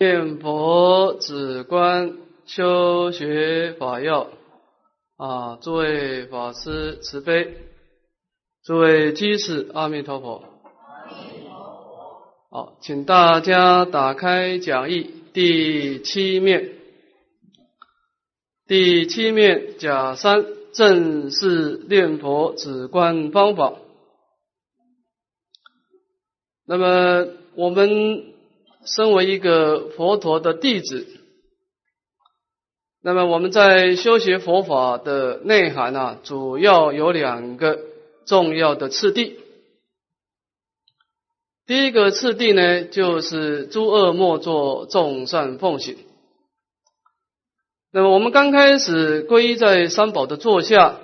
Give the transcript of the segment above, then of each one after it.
念佛止观修学法要啊！诸位法师慈悲，诸位居士阿弥陀佛。好，请大家打开讲义第七面，第七面甲三正式念佛止观方法。那么我们。身为一个佛陀的弟子，那么我们在修学佛法的内涵啊，主要有两个重要的次第。第一个次第呢，就是诸恶莫作，众善奉行。那么我们刚开始皈依在三宝的座下，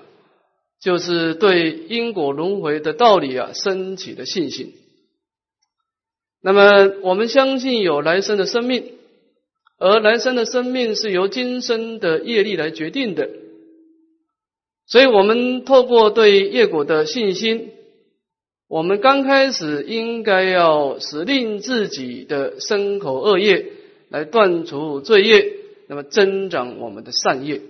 就是对因果轮回的道理啊，升起的信心。那么，我们相信有来生的生命，而来生的生命是由今生的业力来决定的。所以，我们透过对业果的信心，我们刚开始应该要使令自己的身口恶业来断除罪业，那么增长我们的善业。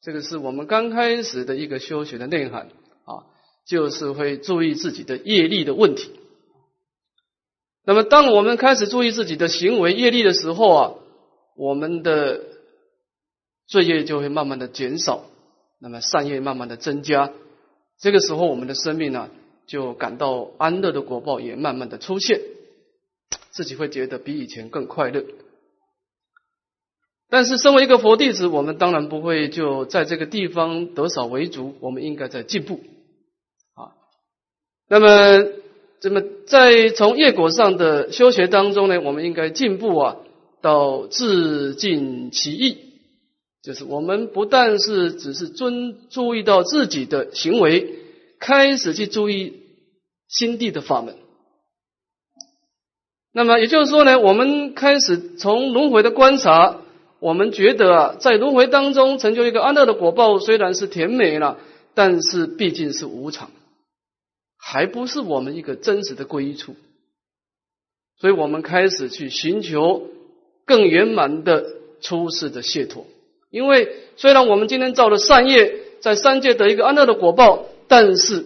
这个是我们刚开始的一个修学的内涵啊，就是会注意自己的业力的问题。那么，当我们开始注意自己的行为业力的时候啊，我们的罪业就会慢慢的减少，那么善业慢慢的增加。这个时候，我们的生命呢，就感到安乐的果报也慢慢的出现，自己会觉得比以前更快乐。但是，身为一个佛弟子，我们当然不会就在这个地方得少为足，我们应该在进步啊。那么。那么，在从业果上的修学当中呢，我们应该进步啊，到自尽其意，就是我们不但是只是尊注意到自己的行为，开始去注意心地的法门。那么也就是说呢，我们开始从轮回的观察，我们觉得啊，在轮回当中成就一个安乐的果报，虽然是甜美了，但是毕竟是无常。还不是我们一个真实的归处，所以我们开始去寻求更圆满的出世的解脱。因为虽然我们今天造了善业，在三界得一个安乐的果报，但是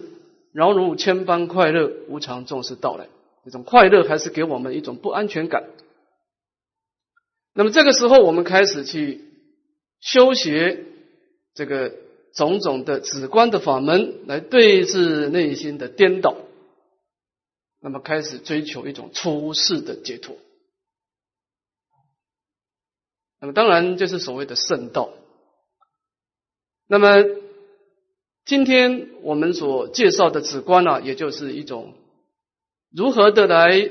饶如千般快乐无常总是到来，这种快乐还是给我们一种不安全感。那么这个时候，我们开始去修学这个。种种的止观的法门来对治内心的颠倒，那么开始追求一种出世的解脱。那么当然就是所谓的圣道。那么今天我们所介绍的止观啊，也就是一种如何的来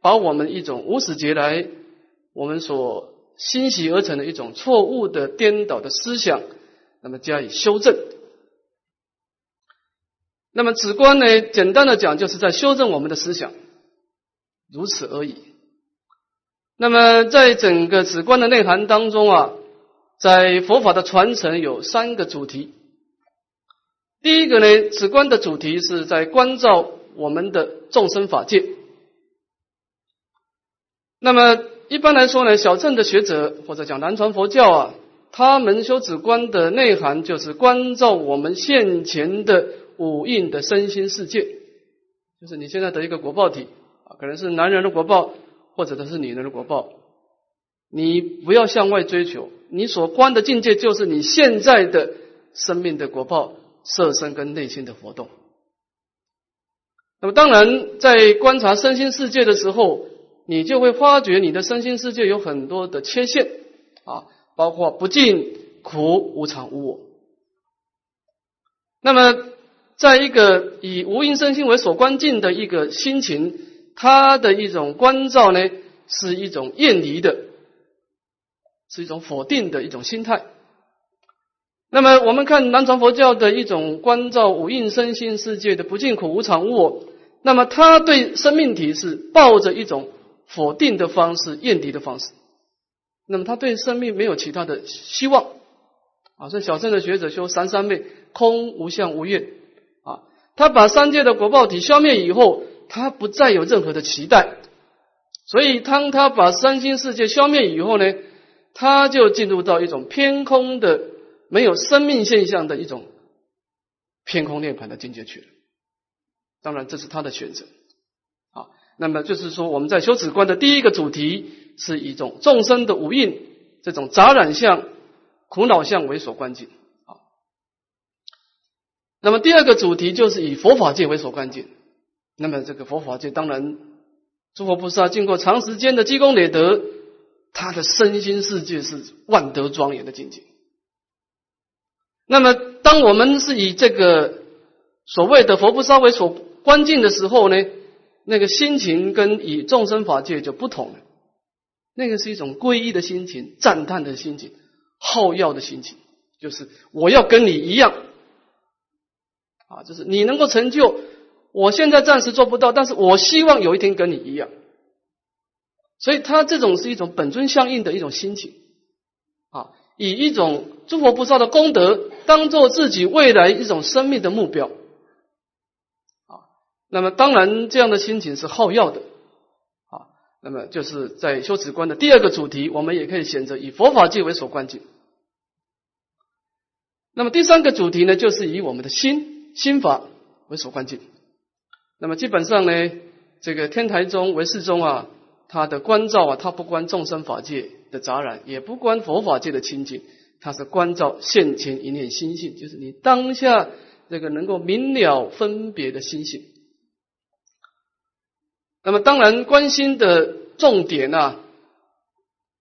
把我们一种无始劫来我们所欣喜而成的一种错误的颠倒的思想。那么加以修正。那么止观呢？简单的讲，就是在修正我们的思想，如此而已。那么在整个止观的内涵当中啊，在佛法的传承有三个主题。第一个呢，止观的主题是在关照我们的众生法界。那么一般来说呢，小乘的学者或者讲南传佛教啊。他们修止观的内涵就是关照我们现前的五蕴的身心世界，就是你现在的一个果报体啊，可能是男人的果报，或者他是女人的果报。你不要向外追求，你所观的境界就是你现在的生命的果报，色身跟内心的活动。那么当然，在观察身心世界的时候，你就会发觉你的身心世界有很多的缺陷啊。包括不净、苦、无常、无我。那么，在一个以无因身心为所关境的一个心情，它的一种关照呢，是一种厌离的，是一种否定的一种心态。那么，我们看南传佛教的一种关照无因身心世界的不净、苦、无常、无我，那么他对生命体是抱着一种否定的方式、厌离的方式。那么他对生命没有其他的希望啊，所以小乘的学者修三三昧，空无相无愿啊，他把三界的果报体消灭以后，他不再有任何的期待，所以当他把三心世界消灭以后呢，他就进入到一种偏空的、没有生命现象的一种偏空涅盘的境界去了。当然，这是他的选择。啊，那么就是说，我们在修止观的第一个主题是一种众生的五蕴这种杂染相、苦恼相为所关键。啊，那么第二个主题就是以佛法界为所关键。那么这个佛法界，当然诸佛菩萨经过长时间的积功累德，他的身心世界是万德庄严的境界。那么，当我们是以这个所谓的佛菩萨为所关键的时候呢，那个心情跟以众生法界就不同了。那个是一种皈依的心情、赞叹的心情、好要的心情，就是我要跟你一样啊，就是你能够成就，我现在暂时做不到，但是我希望有一天跟你一样。所以他这种是一种本尊相应的一种心情啊，以一种诸佛菩萨的功德当做自己未来一种生命的目标。那么当然，这样的心情是好要的。那么就是在修持观的第二个主题，我们也可以选择以佛法界为所关键。那么第三个主题呢，就是以我们的心心法为所关键。那么基本上呢，这个天台宗、唯识宗啊，它的关照啊，它不关众生法界的杂染，也不关佛法界的清净，它是关照现前一念心性，就是你当下这个能够明了分别的心性。那么当然，关心的重点啊，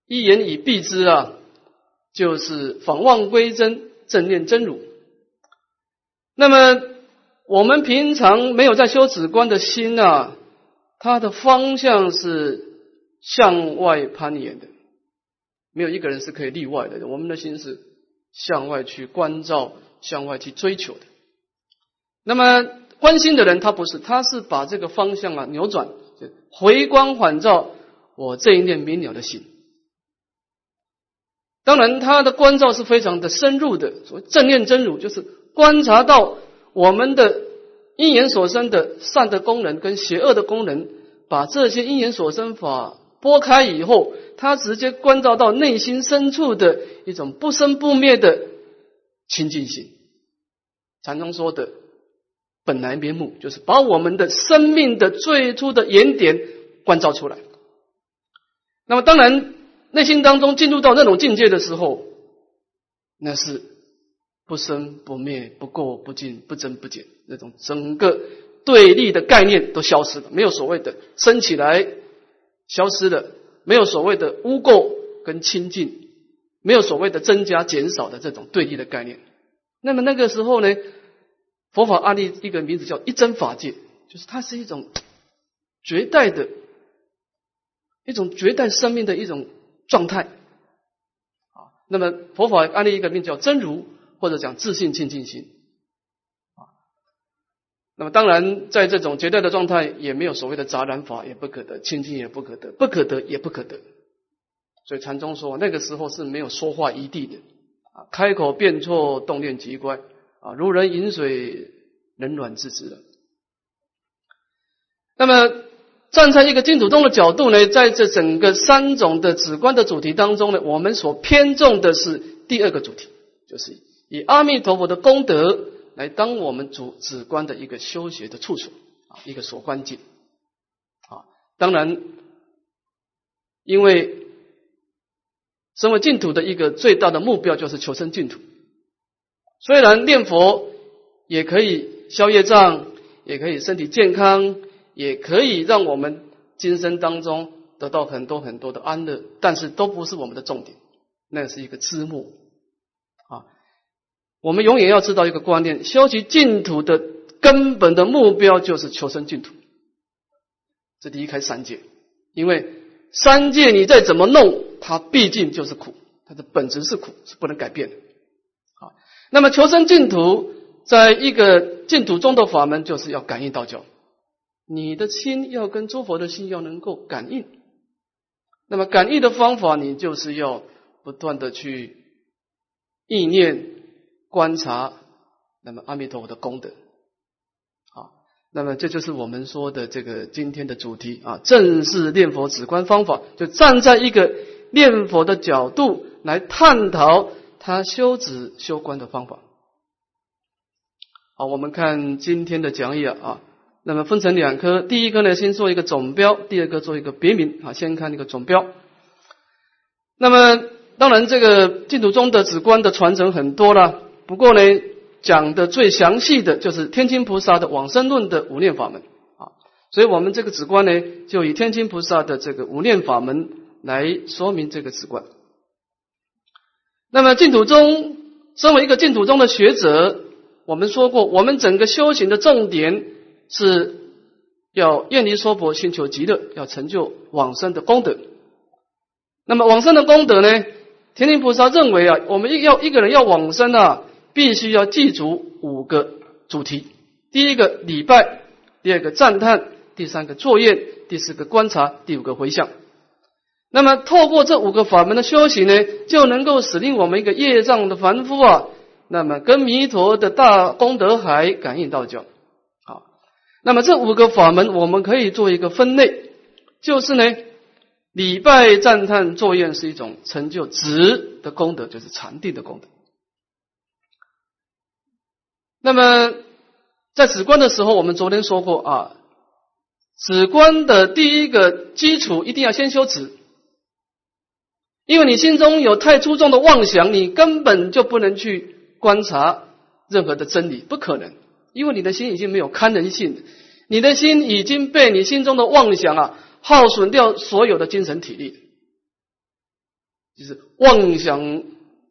一言以蔽之啊，就是访望归真，正念真如。那么我们平常没有在修止观的心啊，它的方向是向外攀岩的，没有一个人是可以例外的。我们的心是向外去关照，向外去追求的。那么关心的人，他不是，他是把这个方向啊扭转。回光返照我这一念明了的心，当然他的关照是非常的深入的。所谓正念真如，就是观察到我们的因缘所生的善的功能跟邪恶的功能，把这些因缘所生法拨开以后，他直接关照到内心深处的一种不生不灭的清净心。禅宗说的。本来面目就是把我们的生命的最初的原点关照出来。那么，当然内心当中进入到那种境界的时候，那是不生不灭、不垢不净、不增不减，那种整个对立的概念都消失了，没有所谓的升起来消失的，没有所谓的污垢跟清净，没有所谓的增加减少的这种对立的概念。那么那个时候呢？佛法案例一个名字叫一真法界，就是它是一种绝代的一种绝代生命的一种状态啊。那么佛法案例一个名叫真如，或者讲自信清净心啊。那么当然，在这种绝代的状态，也没有所谓的杂染法，也不可得清净，也不可得，不可得也不可得。所以禅宗说，那个时候是没有说话余地的啊，开口便错，动念即乖。啊，如人饮水，冷暖自知的。那么，站在一个净土宗的角度呢，在这整个三种的止观的主题当中呢，我们所偏重的是第二个主题，就是以阿弥陀佛的功德来当我们主止观的一个修学的处所啊，一个所关键啊。当然，因为身为净土的一个最大的目标就是求生净土。虽然念佛也可以消业障，也可以身体健康，也可以让我们今生当中得到很多很多的安乐，但是都不是我们的重点，那是一个枝末啊。我们永远要知道一个观念：修习净土的根本的目标就是求生净土，这离开三界，因为三界你再怎么弄，它毕竟就是苦，它的本质是苦，是不能改变的。那么求生净土，在一个净土中的法门，就是要感应道教。你的心要跟诸佛的心要能够感应。那么感应的方法，你就是要不断的去意念观察，那么阿弥陀佛的功德。好，那么这就是我们说的这个今天的主题啊，正是念佛止观方法，就站在一个念佛的角度来探讨他修止修观的方法。好，我们看今天的讲义啊，那么分成两科，第一个呢先做一个总标，第二个做一个别名啊，先看那个总标。那么当然这个净土宗的止观的传承很多了，不过呢。讲的最详细的就是天津菩萨的往生论的五念法门啊，所以我们这个止观呢，就以天津菩萨的这个五念法门来说明这个止观。那么净土宗身为一个净土宗的学者，我们说过，我们整个修行的重点是要愿离娑婆，寻求极乐，要成就往生的功德。那么往生的功德呢，天津菩萨认为啊，我们要一个人要往生啊。必须要记住五个主题：第一个礼拜，第二个赞叹，第三个作业，第四个观察，第五个回向。那么，透过这五个法门的修行呢，就能够使令我们一个业障的凡夫啊，那么跟弥陀的大功德海感应道交。好，那么这五个法门，我们可以做一个分类，就是呢，礼拜、赞叹、作愿是一种成就值的功德，就是禅定的功德。那么，在止观的时候，我们昨天说过啊，止观的第一个基础一定要先修止，因为你心中有太出众的妄想，你根本就不能去观察任何的真理，不可能，因为你的心已经没有堪人性，你的心已经被你心中的妄想啊耗损掉所有的精神体力，就是妄想。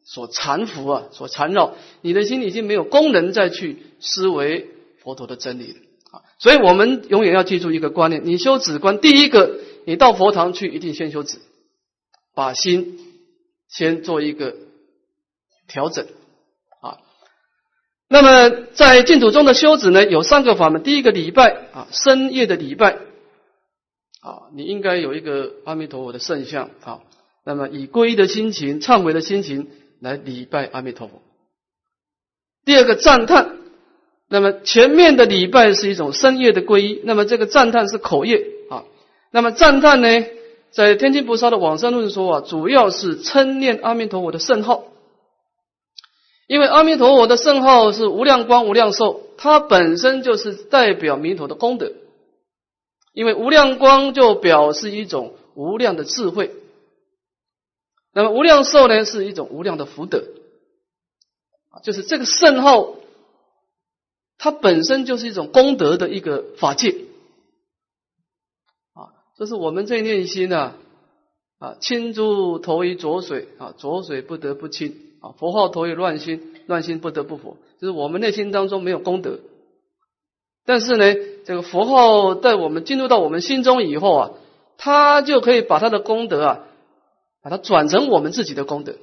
所缠缚啊，所缠绕，你的心已经没有功能再去思维佛陀的真理了啊！所以我们永远要记住一个观念：你修止观，第一个，你到佛堂去，一定先修止，把心先做一个调整啊。那么在净土中的修止呢，有三个法门：第一个礼拜啊，深夜的礼拜啊，你应该有一个阿弥陀佛的圣像啊，那么以皈依的心情、忏悔的心情。来礼拜阿弥陀佛。第二个赞叹，那么前面的礼拜是一种深夜的皈依，那么这个赞叹是口业啊。那么赞叹呢，在天津菩萨的往生论说啊，主要是称念阿弥陀佛的圣号，因为阿弥陀佛的圣号是无量光无量寿，它本身就是代表弥陀的功德，因为无量光就表示一种无量的智慧。那么无量寿呢，是一种无量的福德，就是这个圣号，它本身就是一种功德的一个法界。啊。这是我们这念心呢啊，清珠投于浊水啊，浊水不得不清啊。佛号投于乱心，乱心不得不佛。就是我们内心当中没有功德，但是呢，这个佛号在我们进入到我们心中以后啊，它就可以把它的功德啊。把它转成我们自己的功德，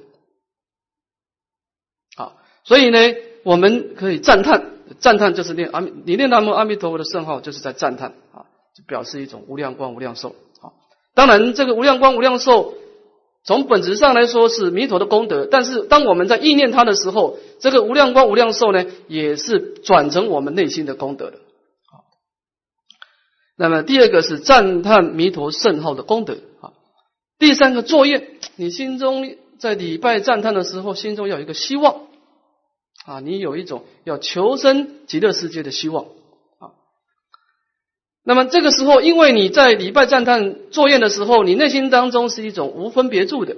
好，所以呢，我们可以赞叹，赞叹就是念阿弥，你念南无阿弥陀佛的圣号，就是在赞叹，就表示一种无量光无量寿啊。当然，这个无量光无量寿，从本质上来说是弥陀的功德，但是当我们在意念它的时候，这个无量光无量寿呢，也是转成我们内心的功德的。好，那么第二个是赞叹弥陀圣号的功德啊。第三个作业，你心中在礼拜赞叹的时候，心中要有一个希望啊，你有一种要求生极乐世界的希望。那么这个时候，因为你在礼拜赞叹作业的时候，你内心当中是一种无分别住的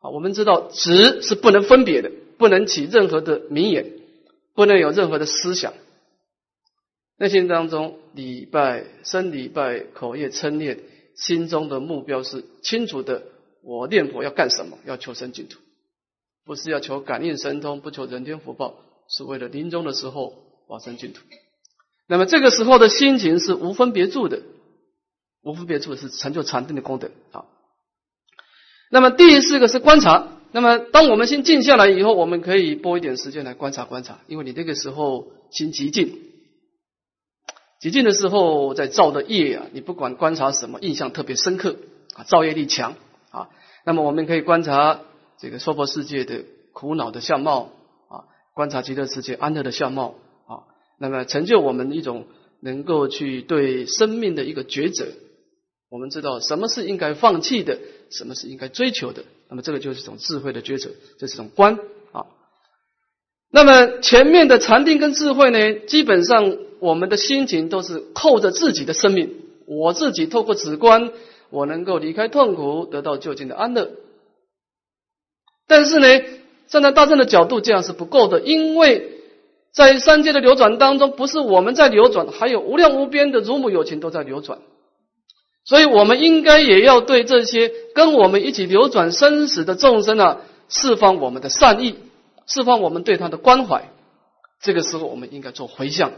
啊。我们知道，执是不能分别的，不能起任何的名言，不能有任何的思想。内心当中礼拜、生礼拜、口业称念。心中的目标是清楚的，我念佛要干什么？要求生净土，不是要求感应神通，不求人天福报，是为了临终的时候往生净土。那么这个时候的心情是无分别住的，无分别住是成就禅定的功德。啊，那么第四个是观察。那么当我们先静下来以后，我们可以拨一点时间来观察观察，因为你那个时候心极静。极静的时候，在造的业啊，你不管观察什么，印象特别深刻啊，造业力强啊。那么我们可以观察这个娑婆世界的苦恼的相貌啊，观察极乐世界安乐的相貌。那么成就我们一种能够去对生命的一个抉择。我们知道什么是应该放弃的，什么是应该追求的。那么这个就是一种智慧的抉择，这是一种观啊。那么前面的禅定跟智慧呢，基本上我们的心情都是扣着自己的生命，我自己透过止观，我能够离开痛苦，得到究竟的安乐。但是呢，站在大正的角度，这样是不够的，因为在三界的流转当中，不是我们在流转，还有无量无边的如母有情都在流转。所以，我们应该也要对这些跟我们一起流转生死的众生啊，释放我们的善意，释放我们对他的关怀。这个时候，我们应该做回向。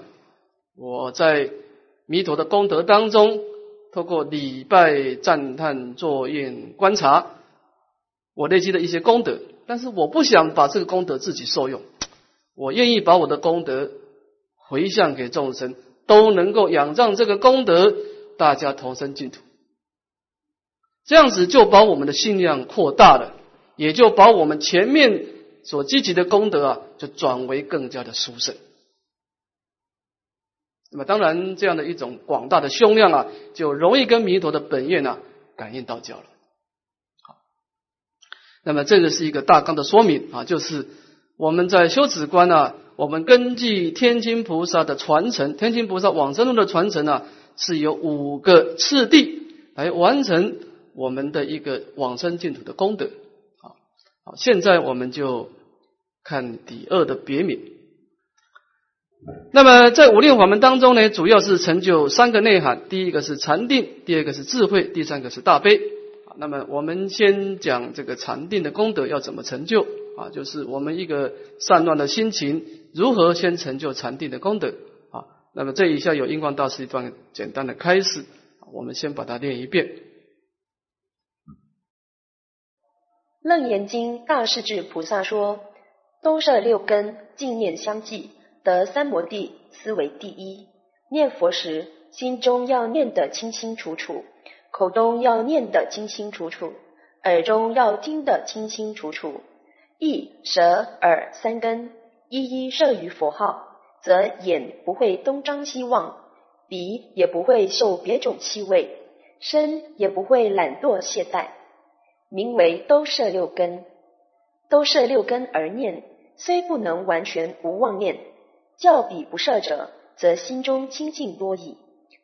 我在弥陀的功德当中，透过礼拜、赞叹、作业、观察，我累积的一些功德。但是，我不想把这个功德自己受用，我愿意把我的功德回向给众生，都能够仰仗这个功德。大家投身净土，这样子就把我们的信仰扩大了，也就把我们前面所积极的功德啊，就转为更加的殊胜。那么，当然这样的一种广大的胸量啊，就容易跟弥陀的本愿啊感应道交了。好，那么这个是一个大纲的说明啊，就是我们在修止观呢，我们根据天津菩萨的传承，天津菩萨往生论的传承呢。是有五个次第来完成我们的一个往生净土的功德。好，好，现在我们就看第二的别名。那么在五念法门当中呢，主要是成就三个内涵：第一个是禅定，第二个是智慧，第三个是大悲。那么我们先讲这个禅定的功德要怎么成就啊？就是我们一个散乱的心情如何先成就禅定的功德啊。那么这一下有印光大师一段简单的开示，我们先把它念一遍。《楞严经》大势至菩萨说：“东摄六根，净念相继，得三摩地，思为第一。念佛时，心中要念得清清楚楚，口中要念得清清楚楚，耳中要听得清清楚楚。意、舌、耳三根，一一摄于佛号。”则眼不会东张西望，鼻也不会受别种气味，身也不会懒惰懈怠，名为都摄六根。都摄六根而念，虽不能完全无妄念，较彼不摄者，则心中清净多矣。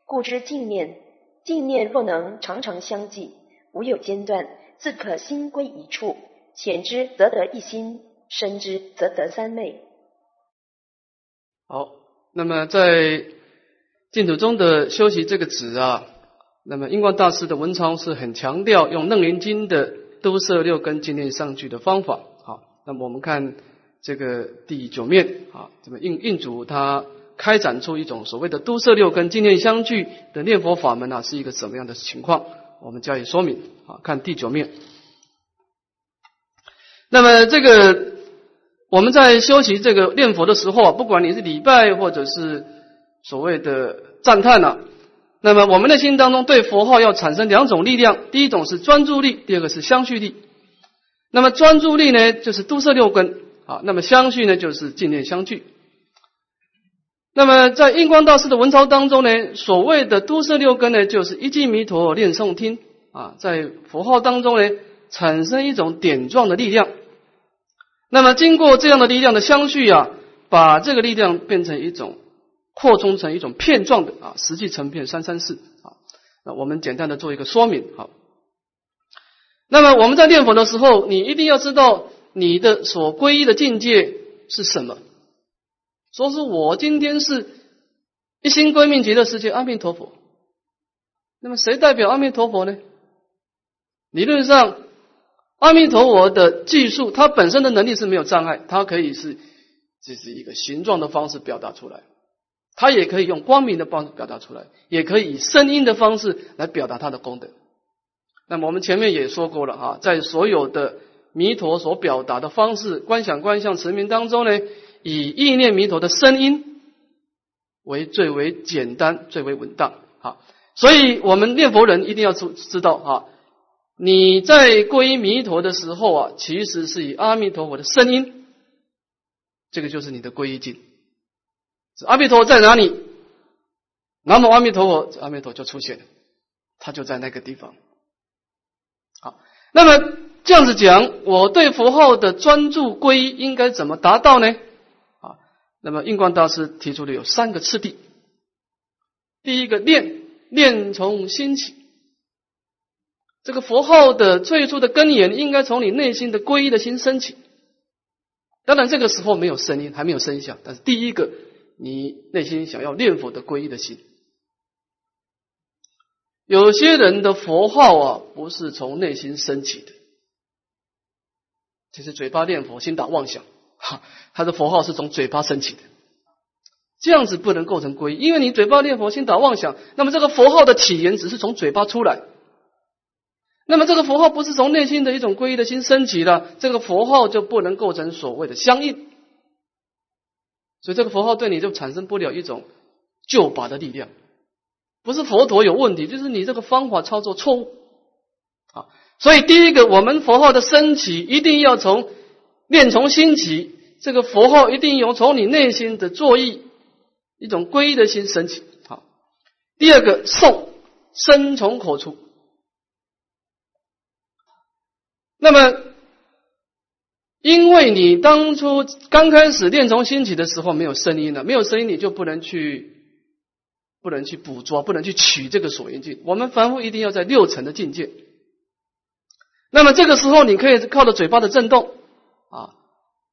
故知净念，净念若能常常相继，无有间断，自可心归一处。浅之则得一心，深之则得三昧。好，那么在净土中的修习这个止啊，那么印光大师的文昌是很强调用楞严经的都摄六根净念上去的方法。好，那么我们看这个第九面啊，这么印印主他开展出一种所谓的都摄六根净念相聚的念佛法门啊，是一个什么样的情况？我们加以说明。啊，看第九面。那么这个。我们在修习这个念佛的时候啊，不管你是礼拜或者是所谓的赞叹呐，那么我们的心当中对佛号要产生两种力量，第一种是专注力，第二个是相续力。那么专注力呢，就是都摄六根啊；那么相续呢，就是净念相聚。那么在印光大师的文钞当中呢，所谓的都摄六根呢，就是一记弥陀念诵听啊，在佛号当中呢，产生一种点状的力量。那么，经过这样的力量的相续啊，把这个力量变成一种扩充成一种片状的啊，实际成片三三四啊。那我们简单的做一个说明好。那么我们在念佛的时候，你一定要知道你的所皈依的境界是什么。说是我今天是一心归命极乐世界阿弥陀佛。那么谁代表阿弥陀佛呢？理论上。阿弥陀佛的技术，它本身的能力是没有障碍，它可以是这是一个形状的方式表达出来，它也可以用光明的方式表达出来，也可以以声音的方式来表达它的功德。那么我们前面也说过了啊，在所有的弥陀所表达的方式，观想、观相、持名当中呢，以意念弥陀的声音为最为简单、最为稳当啊。所以我们念佛人一定要知知道啊。你在皈依弥陀的时候啊，其实是以阿弥陀佛的声音，这个就是你的皈依境。阿弥陀在哪里？南无阿弥陀佛，阿弥陀就出现了，他就在那个地方。好，那么这样子讲，我对佛号的专注归应该怎么达到呢？啊，那么印光大师提出的有三个次第。第一个念念从心起，这个佛号的最初的根源应该从你内心的皈依的心升起。当然这个时候没有声音，还没有声响，但是第一个你内心想要念佛的皈依的心。有些人的佛号啊，不是从内心升起的，就是嘴巴念佛，心打妄想，哈，他的佛号是从嘴巴升起的，这样子不能构成皈依，因为你嘴巴念佛，心打妄想，那么这个佛号的起源只是从嘴巴出来，那么这个佛号不是从内心的一种皈依的心升起的，这个佛号就不能构成所谓的相应，所以这个佛号对你就产生不了一种救拔的力量。不是佛陀有问题，就是你这个方法操作错误啊！所以第一个，我们佛号的升起一定要从念从心起，这个佛号一定要从你内心的作意一种皈依的心升起。好，第二个诵声从口出。那么，因为你当初刚开始念从心起的时候没有声音了，没有声音你就不能去。不能去捕捉，不能去取这个所缘境。我们凡夫一定要在六层的境界。那么这个时候，你可以靠着嘴巴的震动啊，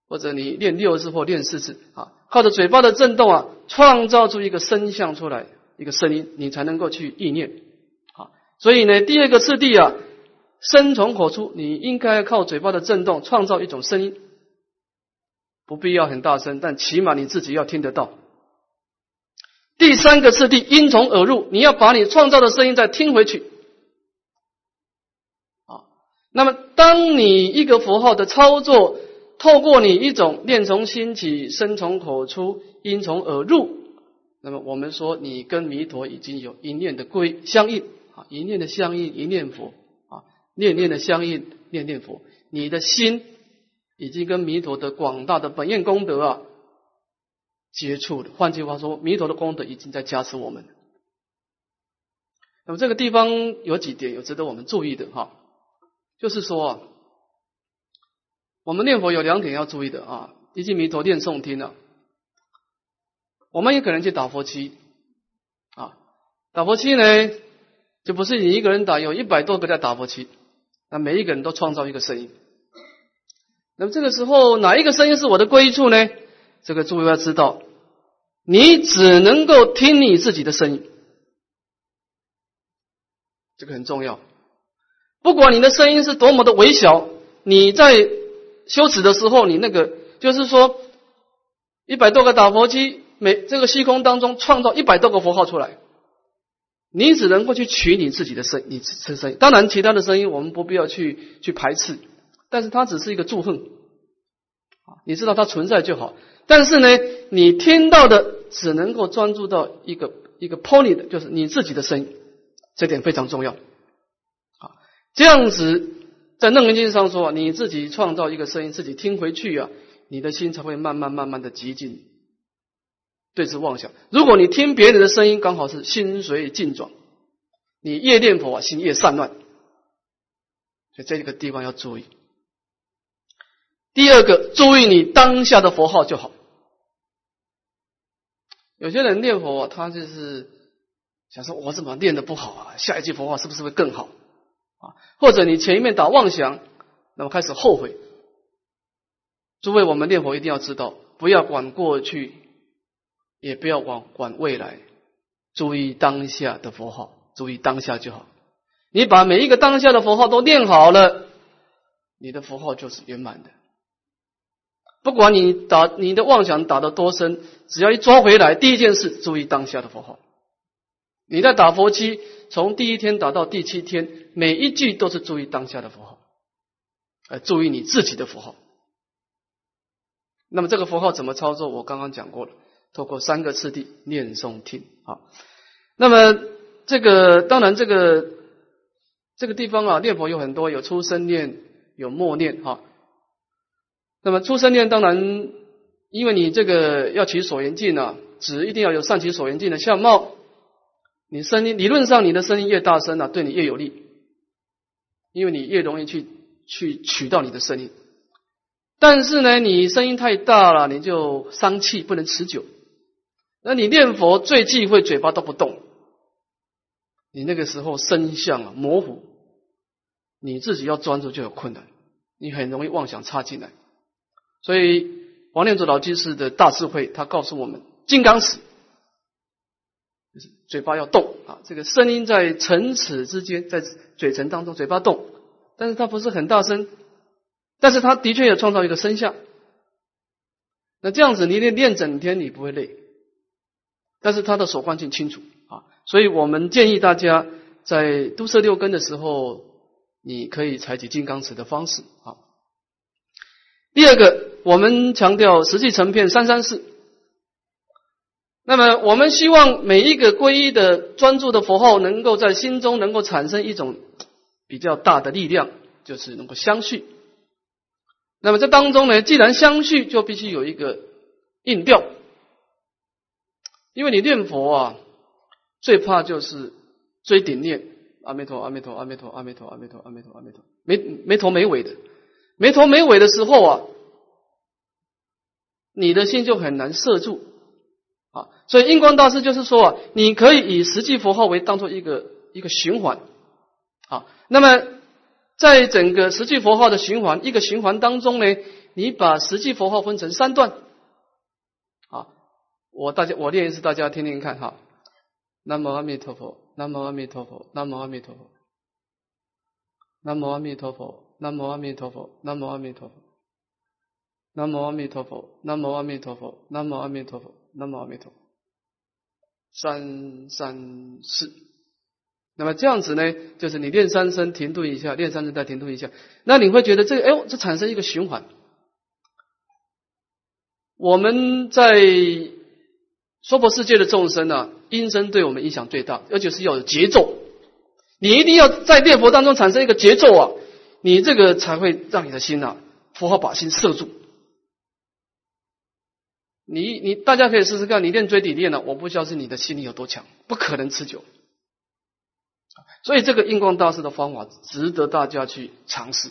或者你练六次或练四次啊，靠着嘴巴的震动啊，创造出一个声相出来，一个声音，你才能够去意念啊。所以呢，第二个次第啊，声从口出，你应该靠嘴巴的震动创造一种声音，不必要很大声，但起码你自己要听得到。第三个次第，音从耳入，你要把你创造的声音再听回去。啊，那么当你一个符号的操作，透过你一种念从心起，声从口出，音从耳入，那么我们说你跟弥陀已经有一念的归相应啊，一念的相应，一念佛，念念的相应，念念佛，你的心已经跟弥陀的广大的本愿功德啊。接触的，换句话说，弥陀的功德已经在加持我们。那么这个地方有几点有值得我们注意的哈，就是说啊，我们念佛有两点要注意的啊，一句弥陀念诵听啊，我们也可能去打佛七啊，打佛七呢，就不是你一个人打，有一百多个在打佛七，那每一个人都创造一个声音。那么这个时候，哪一个声音是我的归处呢？这个诸位要知道。你只能够听你自己的声音，这个很重要。不管你的声音是多么的微小，你在修持的时候，你那个就是说，一百多个打佛机，每这个虚空当中创造一百多个佛号出来，你只能够去取你自己的声，你自声音。当然，其他的声音我们不必要去去排斥，但是它只是一个祝贺啊，你知道它存在就好。但是呢，你听到的只能够专注到一个一个 pony 的，就是你自己的声音，这点非常重要。啊，这样子在楞严经上说，你自己创造一个声音，自己听回去啊，你的心才会慢慢慢慢的极尽对之妄想。如果你听别人的声音，刚好是心随境转，你越念佛啊，心越散乱。所以这个地方要注意。第二个，注意你当下的佛号就好。有些人念佛，他就是想说：“我怎么念的不好啊？下一句佛号是不是会更好啊？”或者你前一面打妄想，那么开始后悔。诸位，我们念佛一定要知道，不要管过去，也不要管管未来，注意当下的佛号，注意当下就好。你把每一个当下的佛号都念好了，你的佛号就是圆满的。不管你打你的妄想打得多深，只要一抓回来，第一件事注意当下的佛号。你在打佛七，从第一天打到第七天，每一句都是注意当下的佛号，呃，注意你自己的佛号。那么这个佛号怎么操作？我刚刚讲过了，透过三个次第念诵听啊。那么这个当然这个这个地方啊，念佛有很多，有出生念，有默念哈。那么出生念当然，因为你这个要取所缘境啊，只一定要有善取所缘境的相貌你声音理论上你的声音越大声啊，对你越有利，因为你越容易去去取到你的声音。但是呢，你声音太大了，你就伤气，不能持久。那你念佛最忌讳嘴巴都不动，你那个时候声相啊模糊，你自己要专注就有困难，你很容易妄想插进来。所以王念祖老居士的大智慧，他告诉我们：金刚石，就是嘴巴要动。啊，这个声音在唇齿之间，在嘴唇当中，嘴巴动，但是它不是很大声。但是他的确也创造一个声相，那这样子你练练整天你不会累，但是他的手观性清楚啊，所以我们建议大家在都摄六根的时候，你可以采取金刚持的方式啊。第二个，我们强调实际成片三三四，那么我们希望每一个皈依的专注的佛号，能够在心中能够产生一种比较大的力量，就是能够相续。那么这当中呢，既然相续，就必须有一个印调，因为你念佛啊，最怕就是追顶念阿弥陀阿弥陀阿弥陀阿弥陀阿弥陀阿弥陀阿弥陀，没没头没尾的，没头没尾的时候啊，你的心就很难摄住啊。所以印光大师就是说啊，你可以以实际佛号为当做一个一个循环啊，那么。在整个实际佛号的循环，一个循环当中呢，你把实际佛号分成三段。我大家我念一次，大家听听看哈。南无阿弥陀佛，南无阿弥陀佛，南无阿弥陀佛，南无阿弥陀佛，南无阿弥陀佛，南无阿弥陀佛，南无阿弥陀佛，南无阿弥陀佛，南无阿弥陀佛，南无阿弥陀佛，三三四。那么这样子呢，就是你练三声停顿一下，练三声再停顿一下，那你会觉得这个，哎呦，这产生一个循环。我们在娑婆世界的众生呢，音声对我们影响最大，而且是要有节奏。你一定要在念佛当中产生一个节奏啊，你这个才会让你的心啊，佛号把心摄住。你你大家可以试试看，你练嘴底练了，我不相信你的心力有多强，不可能持久。所以这个印光大师的方法值得大家去尝试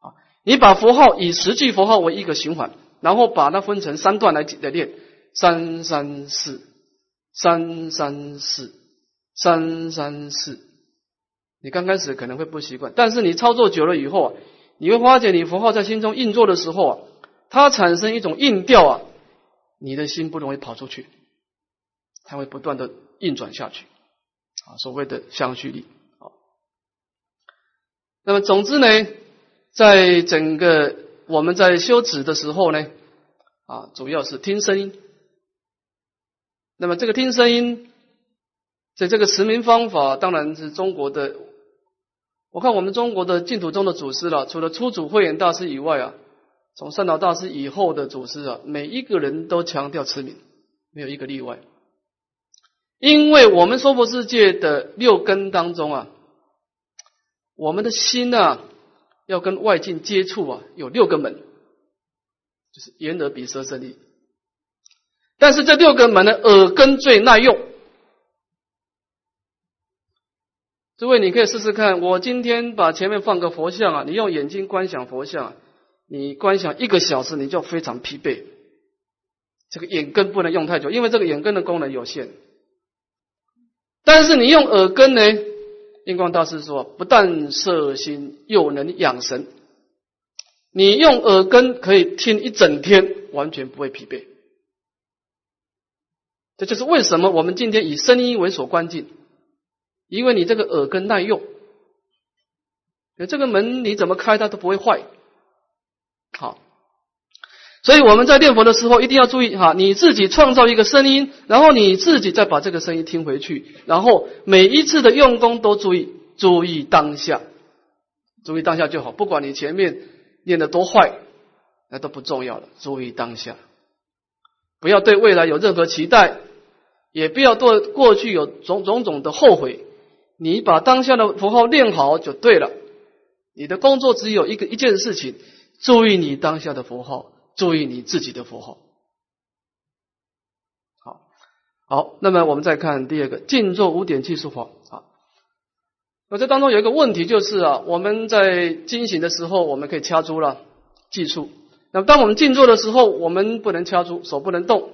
啊！你把佛号以实际佛号为一个循环，然后把它分成三段来来练：三三四，三三四，三三四。你刚开始可能会不习惯，但是你操作久了以后啊，你会发现你符号在心中运作的时候啊，它产生一种印调啊，你的心不容易跑出去，它会不断的运转下去。啊，所谓的相续力。啊，那么总之呢，在整个我们在修止的时候呢，啊，主要是听声音。那么这个听声音，在这个持名方法，当然是中国的。我看我们中国的净土宗的祖师了，除了初祖慧远大师以外啊，从善导大师以后的祖师啊，每一个人都强调持名，没有一个例外。因为我们娑婆世界的六根当中啊，我们的心呢要跟外境接触啊，有六个门，就是眼耳鼻舌身意。但是这六个门呢，耳根最耐用。诸位，你可以试试看，我今天把前面放个佛像啊，你用眼睛观想佛像，你观想一个小时，你就非常疲惫。这个眼根不能用太久，因为这个眼根的功能有限。但是你用耳根呢？印光大师说，不但摄心，又能养神。你用耳根可以听一整天，完全不会疲惫。这就是为什么我们今天以声音为所关键，因为你这个耳根耐用，这个门你怎么开它都不会坏。好。所以我们在念佛的时候一定要注意哈，你自己创造一个声音，然后你自己再把这个声音听回去，然后每一次的用功都注意注意当下，注意当下就好。不管你前面念的多坏，那都不重要了。注意当下，不要对未来有任何期待，也不要对过去有种种种的后悔。你把当下的符号练好就对了。你的工作只有一个一件事情，注意你当下的符号。注意你自己的符号。好，好，那么我们再看第二个静坐五点计数法啊。那这当中有一个问题就是啊，我们在进行的时候，我们可以掐住了计数。那么当我们静坐的时候，我们不能掐住，手不能动。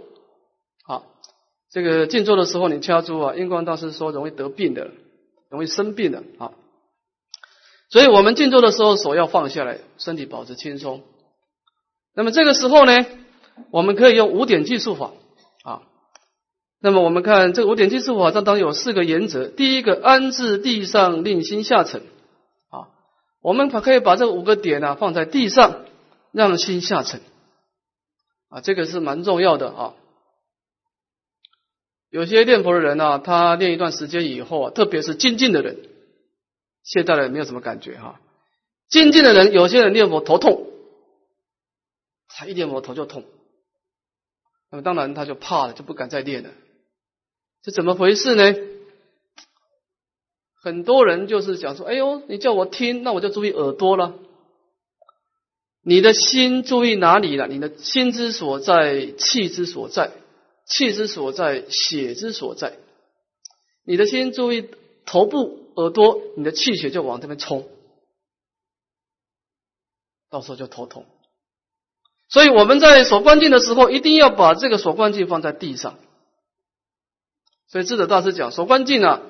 这个静坐的时候你掐住啊，印光大师说容易得病的，容易生病的啊。所以我们静坐的时候，手要放下来，身体保持轻松。那么这个时候呢，我们可以用五点计数法啊。那么我们看这个五点计数法，当中有四个原则。第一个，安置地上，令心下沉啊。我们可可以把这五个点呢放在地上，让心下沉啊，这个是蛮重要的啊。有些念佛的人呢，他练一段时间以后啊，特别是精进的人，现在的人没有什么感觉哈。精进的人，有些人念佛头痛。他一念佛头就痛，那么当然他就怕了，就不敢再练了。这怎么回事呢？很多人就是讲说：“哎呦，你叫我听，那我就注意耳朵了。你的心注意哪里了？你的心之所在，气之所在，气之所在，血之所在。你的心注意头部、耳朵，你的气血就往这边冲，到时候就头痛。”所以我们在锁关镜的时候，一定要把这个锁关镜放在地上。所以智者大师讲，锁关镜啊，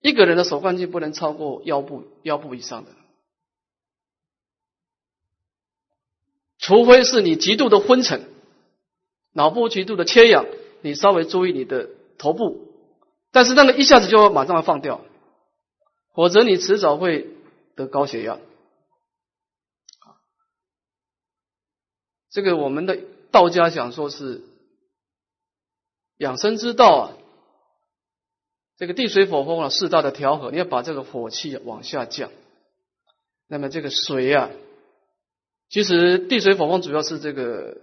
一个人的锁关镜不能超过腰部腰部以上的，除非是你极度的昏沉，脑部极度的缺氧，你稍微注意你的头部，但是那个一下子就要马上要放掉，否则你迟早会得高血压。这个我们的道家讲说是养生之道啊，这个地水火风啊四大的调和，你要把这个火气往下降。那么这个水啊，其实地水火风主要是这个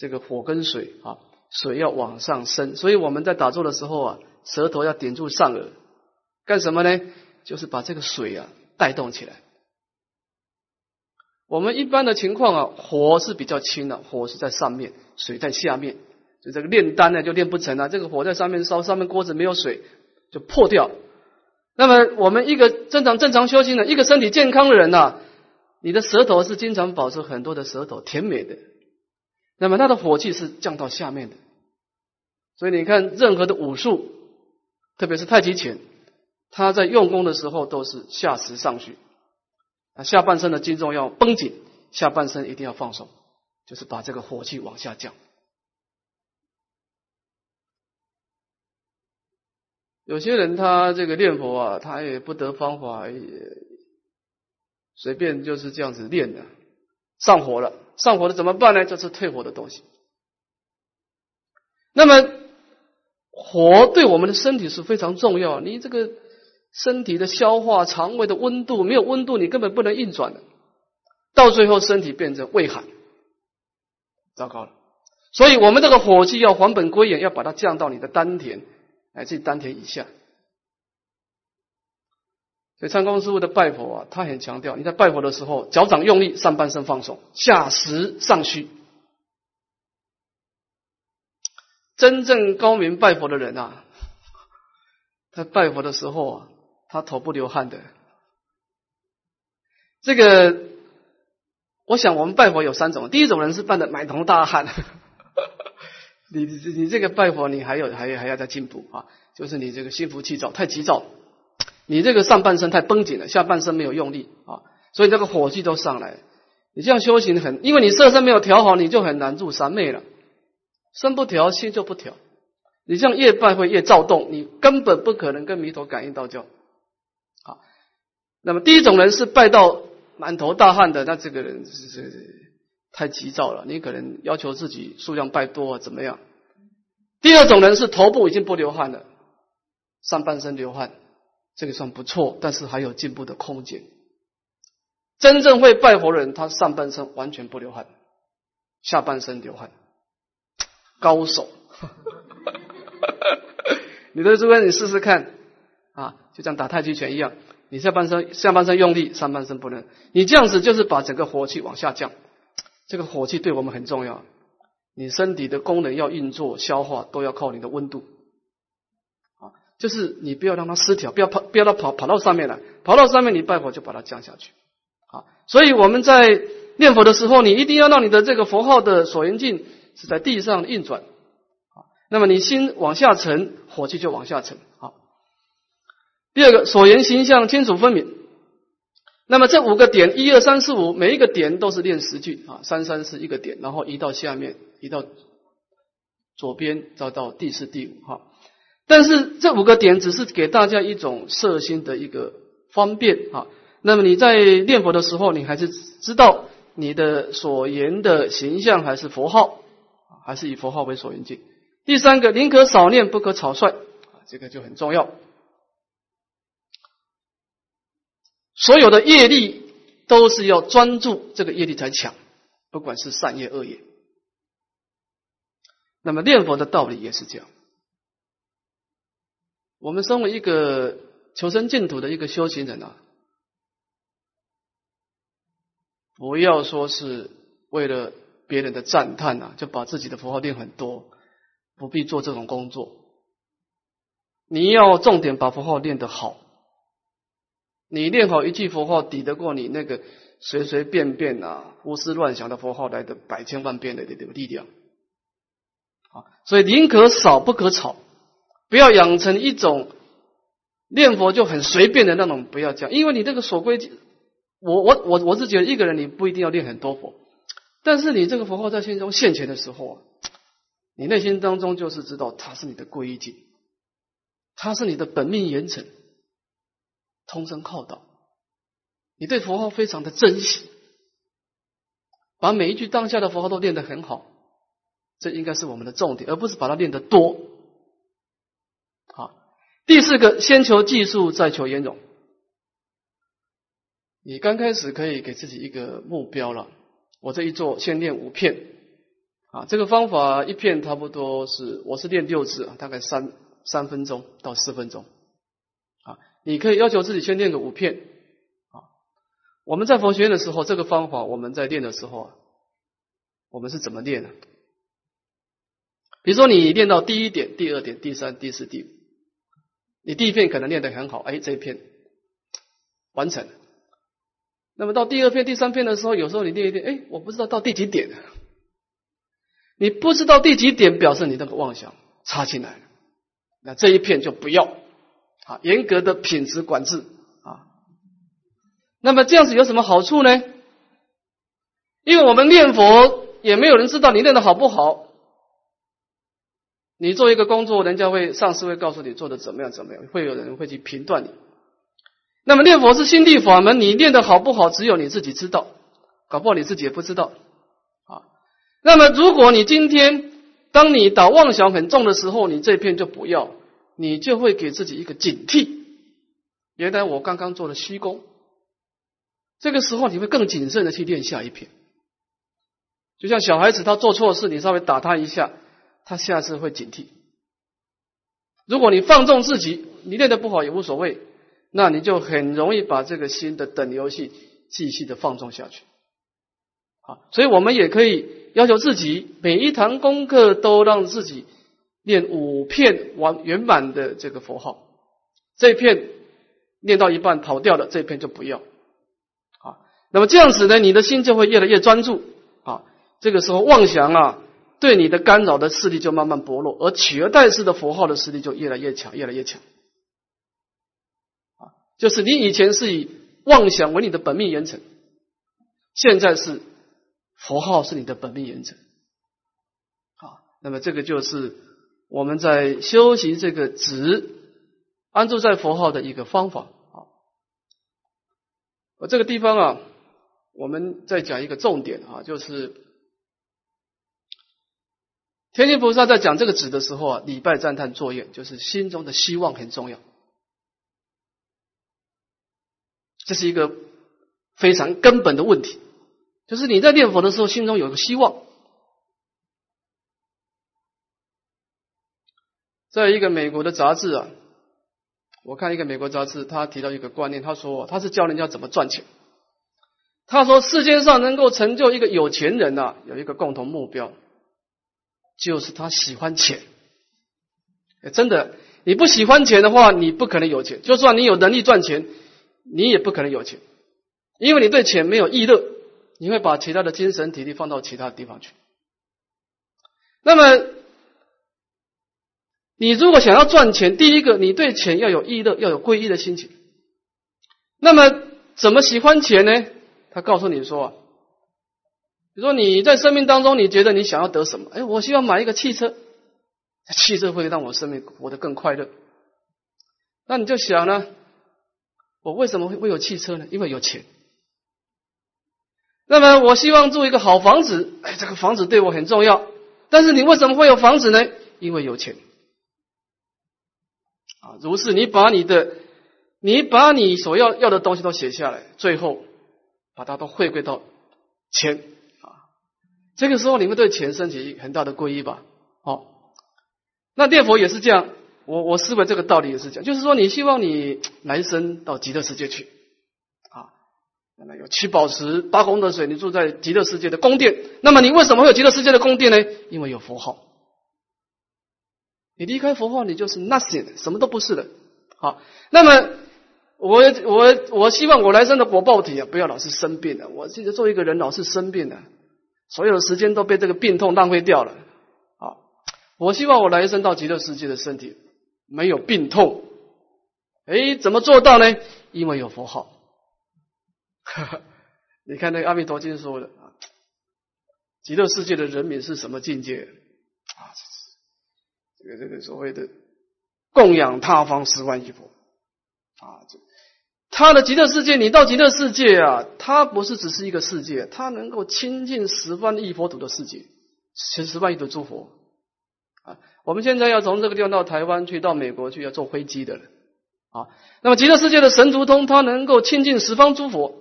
这个火跟水啊，水要往上升，所以我们在打坐的时候啊，舌头要顶住上颚，干什么呢？就是把这个水啊带动起来。我们一般的情况啊，火是比较轻的，火是在上面，水在下面，就这个炼丹呢就炼不成了。这个火在上面烧，上面锅子没有水，就破掉。那么我们一个正常正常修行的，一个身体健康的人呐，你的舌头是经常保持很多的舌头甜美的，那么他的火气是降到下面的。所以你看，任何的武术，特别是太极拳，他在用功的时候都是下实上虚。啊，下半身的筋肉要绷紧，下半身一定要放松，就是把这个火气往下降。有些人他这个念佛啊，他也不得方法，也随便就是这样子练的，上火了，上火了怎么办呢？就是退火的东西。那么火对我们的身体是非常重要，你这个。身体的消化、肠胃的温度没有温度，你根本不能运转的。到最后，身体变成胃寒，糟糕了。所以，我们这个火气要还本归元，要把它降到你的丹田，乃至丹田以下。所以，参公师傅的拜佛啊，他很强调，你在拜佛的时候，脚掌用力，上半身放松，下实上虚。真正高明拜佛的人啊，他拜佛的时候啊。他头不流汗的，这个我想我们拜佛有三种，第一种人是拜的满头大汗，你你这个拜佛你还有还还要再进步啊，就是你这个心浮气躁太急躁，你这个上半身太绷紧了，下半身没有用力啊，所以这个火气都上来，你这样修行很，因为你色身没有调好，你就很难入三昧了，身不调心就不调，你这样越拜会越躁动，你根本不可能跟弥陀感应道交。那么第一种人是拜到满头大汗的，那这个人是是太急躁了，你可能要求自己数量拜多怎么样？第二种人是头部已经不流汗了，上半身流汗，这个算不错，但是还有进步的空间。真正会拜佛的人，他上半身完全不流汗，下半身流汗，高手。你的诸位，你试试看啊，就像打太极拳一样。你下半身下半身用力，上半身不能。你这样子就是把整个火气往下降。这个火气对我们很重要。你身体的功能要运作、消化，都要靠你的温度。就是你不要让它失调，不要跑，不要它跑跑到上面来，跑到上面你拜佛就把它降下去。啊，所以我们在念佛的时候，你一定要让你的这个佛号的所缘境是在地上运转。啊，那么你心往下沉，火气就往下沉。好，第二个所缘形象清楚分明。那么这五个点，一二三四五，每一个点都是练十句啊，三三四一个点，然后移到下面，移到左边，再到第四、第五哈。但是这五个点只是给大家一种摄心的一个方便啊。那么你在念佛的时候，你还是知道你的所言的形象还是佛号，还是以佛号为所缘境。第三个，宁可少念，不可草率，这个就很重要。所有的业力都是要专注这个业力才强，不管是善业恶业。那么念佛的道理也是这样。我们身为一个求生净土的一个修行人啊，不要说是为了别人的赞叹啊，就把自己的佛号念很多，不必做这种工作。你要重点把佛号念得好。你练好一句佛号，抵得过你那个随随便便啊、胡思乱想的佛号来的百千万遍的这个力量。啊，所以宁可少不可吵，不要养成一种念佛就很随便的那种，不要这样。因为你这个所归，我我我我是觉得一个人你不一定要念很多佛，但是你这个佛号在心中现前的时候啊，你内心当中就是知道它是你的皈依境，它是你的本命严惩。通声靠道，你对佛号非常的珍惜，把每一句当下的佛号都练得很好，这应该是我们的重点，而不是把它练得多。第四个，先求技术，再求圆融。你刚开始可以给自己一个目标了，我这一做先练五片，啊，这个方法一片差不多是，我是练六次，大概三三分钟到四分钟啊。你可以要求自己先练个五片啊。我们在佛学院的时候，这个方法我们在练的时候啊，我们是怎么练的？比如说你练到第一点、第二点、第三、第四、第五，你第一片可能练得很好，哎，这一篇完成了。那么到第二片、第三片的时候，有时候你练一练，哎，我不知道到第几点。你不知道第几点，表示你那个妄想插进来了，那这一片就不要。啊，严格的品质管制啊，那么这样子有什么好处呢？因为我们念佛也没有人知道你念的好不好。你做一个工作，人家会上司会告诉你做的怎么样怎么样，会有人会去评断你。那么念佛是心地法门，你念的好不好，只有你自己知道，搞不好你自己也不知道啊。那么如果你今天当你打妄想很重的时候，你这片就不要。你就会给自己一个警惕。原来我刚刚做了虚功，这个时候你会更谨慎的去练下一篇。就像小孩子他做错事，你稍微打他一下，他下次会警惕。如果你放纵自己，你练的不好也无所谓，那你就很容易把这个心的等游戏继续的放纵下去。啊，所以我们也可以要求自己，每一堂功课都让自己。念五片完圆满的这个佛号，这一片念到一半跑掉了，这一片就不要啊。那么这样子呢，你的心就会越来越专注啊。这个时候妄想啊，对你的干扰的势力就慢慢薄弱，而取而代之的佛号的势力就越来越强，越来越强啊。就是你以前是以妄想为你的本命言成，现在是佛号是你的本命言成啊。那么这个就是。我们在修习这个止安住在佛号的一个方法啊，我这个地方啊，我们再讲一个重点啊，就是天津菩萨在讲这个止的时候啊，礼拜赞叹作业，就是心中的希望很重要，这是一个非常根本的问题，就是你在念佛的时候，心中有个希望。在一个美国的杂志啊，我看一个美国杂志，他提到一个观念，他说他是教人家怎么赚钱。他说世界上能够成就一个有钱人呐，有一个共同目标，就是他喜欢钱。真的，你不喜欢钱的话，你不可能有钱。就算你有能力赚钱，你也不可能有钱，因为你对钱没有意乐，你会把其他的精神体力放到其他地方去。那么，你如果想要赚钱，第一个，你对钱要有意乐，要有皈依的心情。那么，怎么喜欢钱呢？他告诉你说啊，如说你在生命当中，你觉得你想要得什么？哎，我希望买一个汽车。汽车会让我生命活得更快乐，那你就想呢？我为什么会会有汽车呢？因为有钱。那么我希望住一个好房子，哎，这个房子对我很重要。但是你为什么会有房子呢？因为有钱。啊，如是，你把你的，你把你所要要的东西都写下来，最后把它都汇归到钱。这个时候你会对钱升起很大的皈依吧？好。那念佛也是这样，我我思维这个道理也是这样，就是说你希望你来生到极乐世界去啊，那么有七宝池、八功德水，你住在极乐世界的宫殿。那么你为什么会有极乐世界的宫殿呢？因为有佛号。你离开佛号，你就是 nothing，什么都不是的。好，那么我我我希望我来生的果报体啊，不要老是生病的。我记得做一个人老是生病的，所有的时间都被这个病痛浪费掉了。我希望我来生到极乐世界的身体没有病痛，哎，怎么做到呢？因为有佛号。你看那个阿弥陀经说的啊，极乐世界的人民是什么境界啊？这个这个所谓的供养他方十万亿佛啊，这他的极乐世界，你到极乐世界啊，它不是只是一个世界，它能够亲近十万亿佛土的世界，十十万亿的诸佛啊。我们现在要从这个地方到台湾去，到美国去，要坐飞机的了啊。那么极乐世界的神足通，它能够亲近十方诸佛。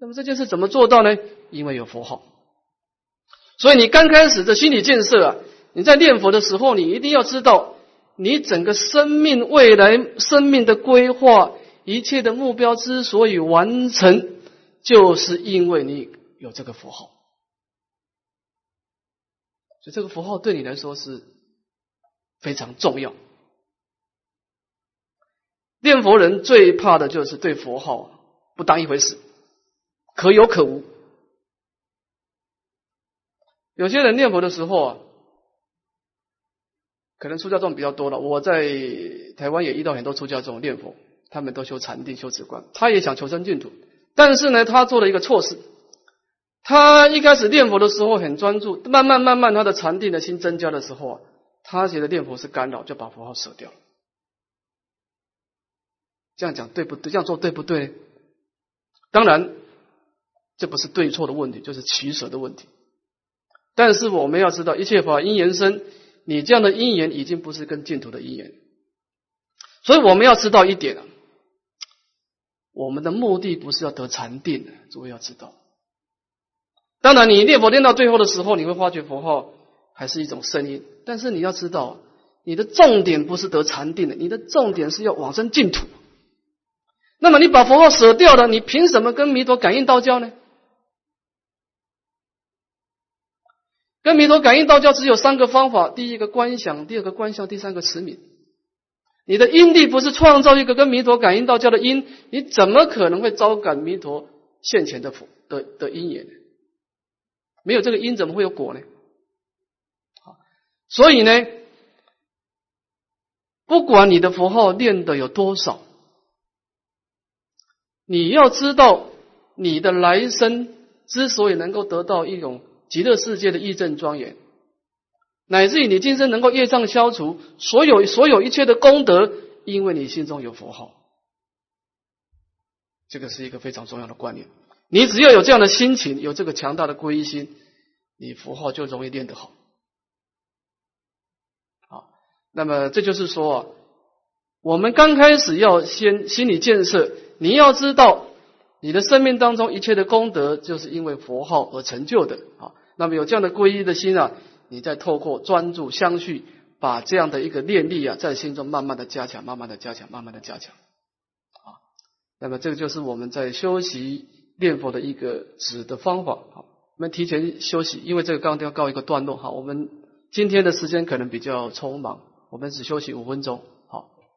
那么这件事怎么做到呢？因为有佛号。所以你刚开始的心理建设啊，你在念佛的时候，你一定要知道，你整个生命未来生命的规划，一切的目标之所以完成，就是因为你有这个符号。所以这个符号对你来说是非常重要。念佛人最怕的就是对佛号不当一回事，可有可无。有些人念佛的时候啊，可能出家众比较多了。我在台湾也遇到很多出家众念佛，他们都修禅定、修止观，他也想求生净土，但是呢，他做了一个错事。他一开始念佛的时候很专注，慢慢慢慢他的禅定的心增加的时候啊，他觉得念佛是干扰，就把佛号舍掉了。这样讲对不对？这样做对不对？当然，这不是对错的问题，就是取舍的问题。但是我们要知道，一切法因缘生，你这样的因缘已经不是跟净土的因缘。所以我们要知道一点啊，我们的目的不是要得禅定，诸位要知道。当然，你念佛念到最后的时候，你会发觉佛号还是一种声音。但是你要知道，你的重点不是得禅定的，你的重点是要往生净土。那么你把佛号舍掉了，你凭什么跟弥陀感应道教呢？跟弥陀感应道教只有三个方法：第一个观想，第二个观相，第三个持名。你的因地不是创造一个跟弥陀感应道交的因，你怎么可能会招感弥陀现前的福的的因缘呢？没有这个因，怎么会有果呢？好，所以呢，不管你的佛号念的有多少，你要知道，你的来生之所以能够得到一种极乐世界的义正庄严，乃至于你今生能够业障消除，所有所有一切的功德，因为你心中有佛号，这个是一个非常重要的观念。你只要有这样的心情，有这个强大的皈依心，你佛号就容易练得好。好，那么这就是说，我们刚开始要先心理建设。你要知道，你的生命当中一切的功德，就是因为佛号而成就的。啊，那么有这样的皈依的心啊，你再透过专注相续，把这样的一个念力啊，在心中慢慢的加强，慢慢的加强，慢慢的加强。啊，那么这个就是我们在修习。念佛的一个指的方法，好，我们提前休息，因为这个刚刚要告一个段落，哈，我们今天的时间可能比较匆忙，我们只休息五分钟。